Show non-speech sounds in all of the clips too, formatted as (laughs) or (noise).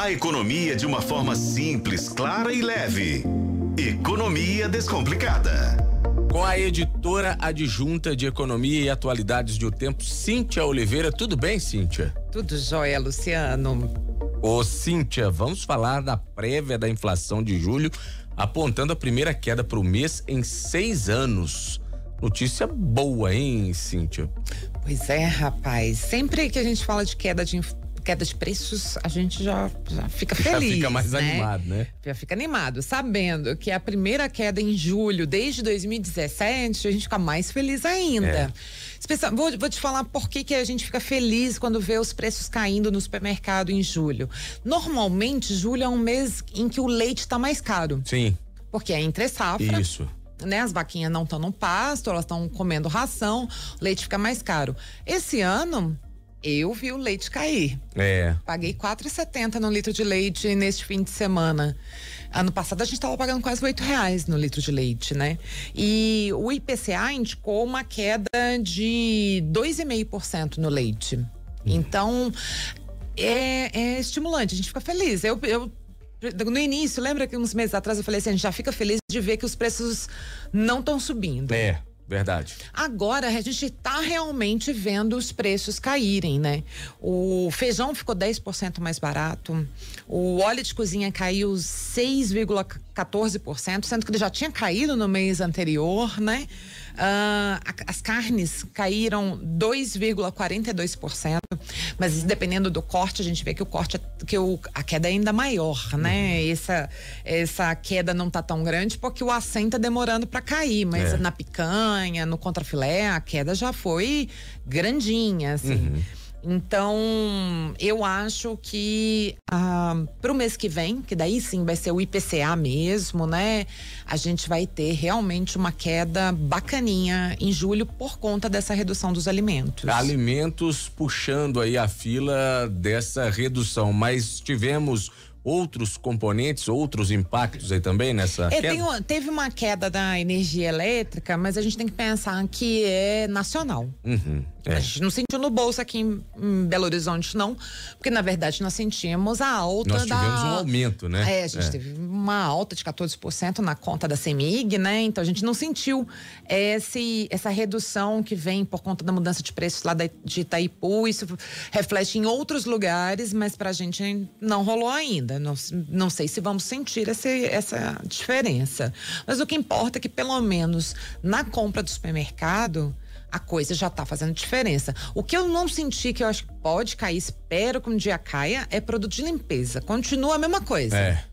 A economia de uma forma simples, clara e leve. Economia Descomplicada. Com a editora adjunta de Economia e Atualidades do Tempo, Cíntia Oliveira. Tudo bem, Cíntia? Tudo jóia, Luciano. Ô, Cíntia, vamos falar da prévia da inflação de julho, apontando a primeira queda para o mês em seis anos. Notícia boa, hein, Cíntia? Pois é, rapaz. Sempre que a gente fala de queda de queda de preços, a gente já, já fica feliz. Já fica mais né? animado, né? Já fica animado, sabendo que a primeira queda em julho desde 2017, a gente fica mais feliz ainda. É. Vou, vou, te falar por que, que a gente fica feliz quando vê os preços caindo no supermercado em julho. Normalmente, julho é um mês em que o leite está mais caro. Sim. Porque é entre safra. Isso né? As vaquinhas não estão no pasto, elas estão comendo ração, o leite fica mais caro. Esse ano, eu vi o leite cair. É. Paguei 4,70 no litro de leite neste fim de semana. Ano passado a gente estava pagando quase oito reais no litro de leite, né? E o IPCA indicou uma queda de 2,5% no leite. Hum. Então, é, é, estimulante, a gente fica feliz. Eu, eu no início, lembra que uns meses atrás eu falei assim, a gente já fica feliz de ver que os preços não estão subindo. É. Verdade. Agora a gente está realmente vendo os preços caírem, né? O feijão ficou 10% mais barato, o óleo de cozinha caiu 6,14%, sendo que ele já tinha caído no mês anterior, né? Uh, as carnes caíram 2,42%, mas dependendo do corte, a gente vê que o corte, que o, a queda é ainda maior, né? Uhum. Essa, essa queda não tá tão grande porque o acém tá demorando para cair, mas é. na picanha, no contrafilé, a queda já foi grandinha, assim. Uhum. Então, eu acho que ah, para o mês que vem, que daí sim vai ser o IPCA mesmo, né? A gente vai ter realmente uma queda bacaninha em julho por conta dessa redução dos alimentos. Alimentos puxando aí a fila dessa redução, mas tivemos outros componentes, outros impactos aí também nessa é, teve uma queda da energia elétrica, mas a gente tem que pensar que é nacional. Uhum, é. A gente não sentiu no bolso aqui em, em, Belo Horizonte, não, porque na verdade nós sentimos a alta nós da... Nós tivemos um aumento, né? É, a gente é. teve uma alta de 14% na conta da CEMIG, né? Então a gente não sentiu esse, essa redução que vem por conta da mudança de preços lá de Itaipu, isso reflete em outros lugares, mas pra gente não rolou ainda ainda. Não, não sei se vamos sentir esse, essa diferença. Mas o que importa é que, pelo menos na compra do supermercado, a coisa já está fazendo diferença. O que eu não senti que eu acho que pode cair, espero que um dia caia, é produto de limpeza. Continua a mesma coisa. É.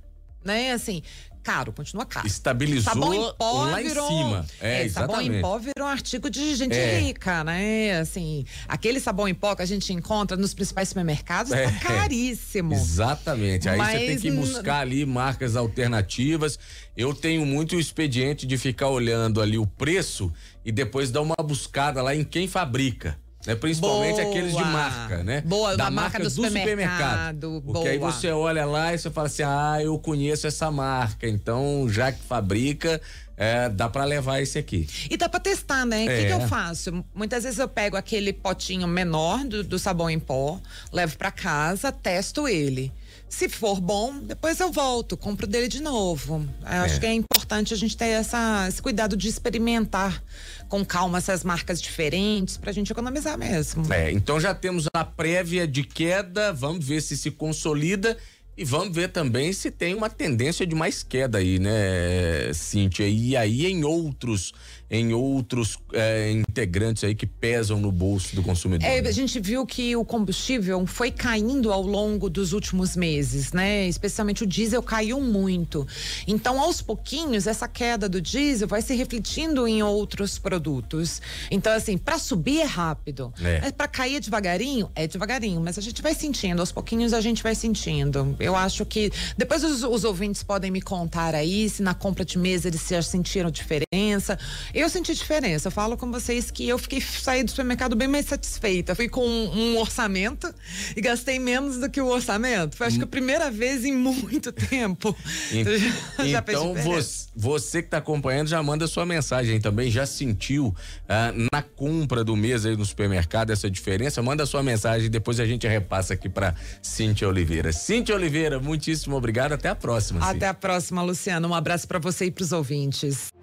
Né? Assim, caro, continua caro. Estabilizou sabão em pó lá virou, em cima. É, é sabão em pó virou um artigo de gente é. rica, né? Assim, aquele sabão em pó que a gente encontra nos principais supermercados tá é. tá caríssimo. Exatamente. Aí você tem que buscar ali marcas alternativas. Eu tenho muito o expediente de ficar olhando ali o preço e depois dar uma buscada lá em quem fabrica né? Principalmente boa. aqueles de marca, né? Boa, da, marca, marca, do, supermercado. supermercado. Porque boa. aí você olha lá e você fala assim: ah, eu conheço essa marca, então já que fabrica, é, dá para levar esse aqui. E dá para testar, né? O é. que, que, eu faço? Muitas vezes eu pego aquele potinho menor do, do sabão em pó, levo para casa, testo ele. Se for bom, depois eu volto, compro dele de novo. Eu é. acho que é importante a gente ter essa, esse cuidado de experimentar com calma essas marcas diferentes para a gente economizar mesmo. É, então já temos a prévia de queda, vamos ver se se consolida e vamos ver também se tem uma tendência de mais queda aí, né, Cíntia? E aí em outros, em outros é, integrantes aí que pesam no bolso do consumidor. É, a gente viu que o combustível foi caindo ao longo dos últimos meses, né? Especialmente o diesel caiu muito. Então, aos pouquinhos, essa queda do diesel vai se refletindo em outros produtos. Então, assim, para subir é rápido. É. Para cair devagarinho, é devagarinho, mas a gente vai sentindo, aos pouquinhos a gente vai sentindo. Eu acho que depois os, os, ouvintes podem me contar aí se na compra de mesa eles já sentiram diferença. Eu senti diferença. Eu falo com vocês que eu fiquei saí do supermercado bem mais satisfeita. Fui com um, um orçamento e gastei menos do que o orçamento. Foi acho que a primeira vez em muito tempo. (laughs) já, então você, você que está acompanhando já manda sua mensagem também. Já sentiu ah, na compra do mês aí no supermercado essa diferença? Manda sua mensagem depois a gente repassa aqui para Cintia Oliveira. Cintia Oliveira Oliveira, muitíssimo obrigado. Até a próxima. Até a próxima, Luciano. Um abraço para você e para os ouvintes.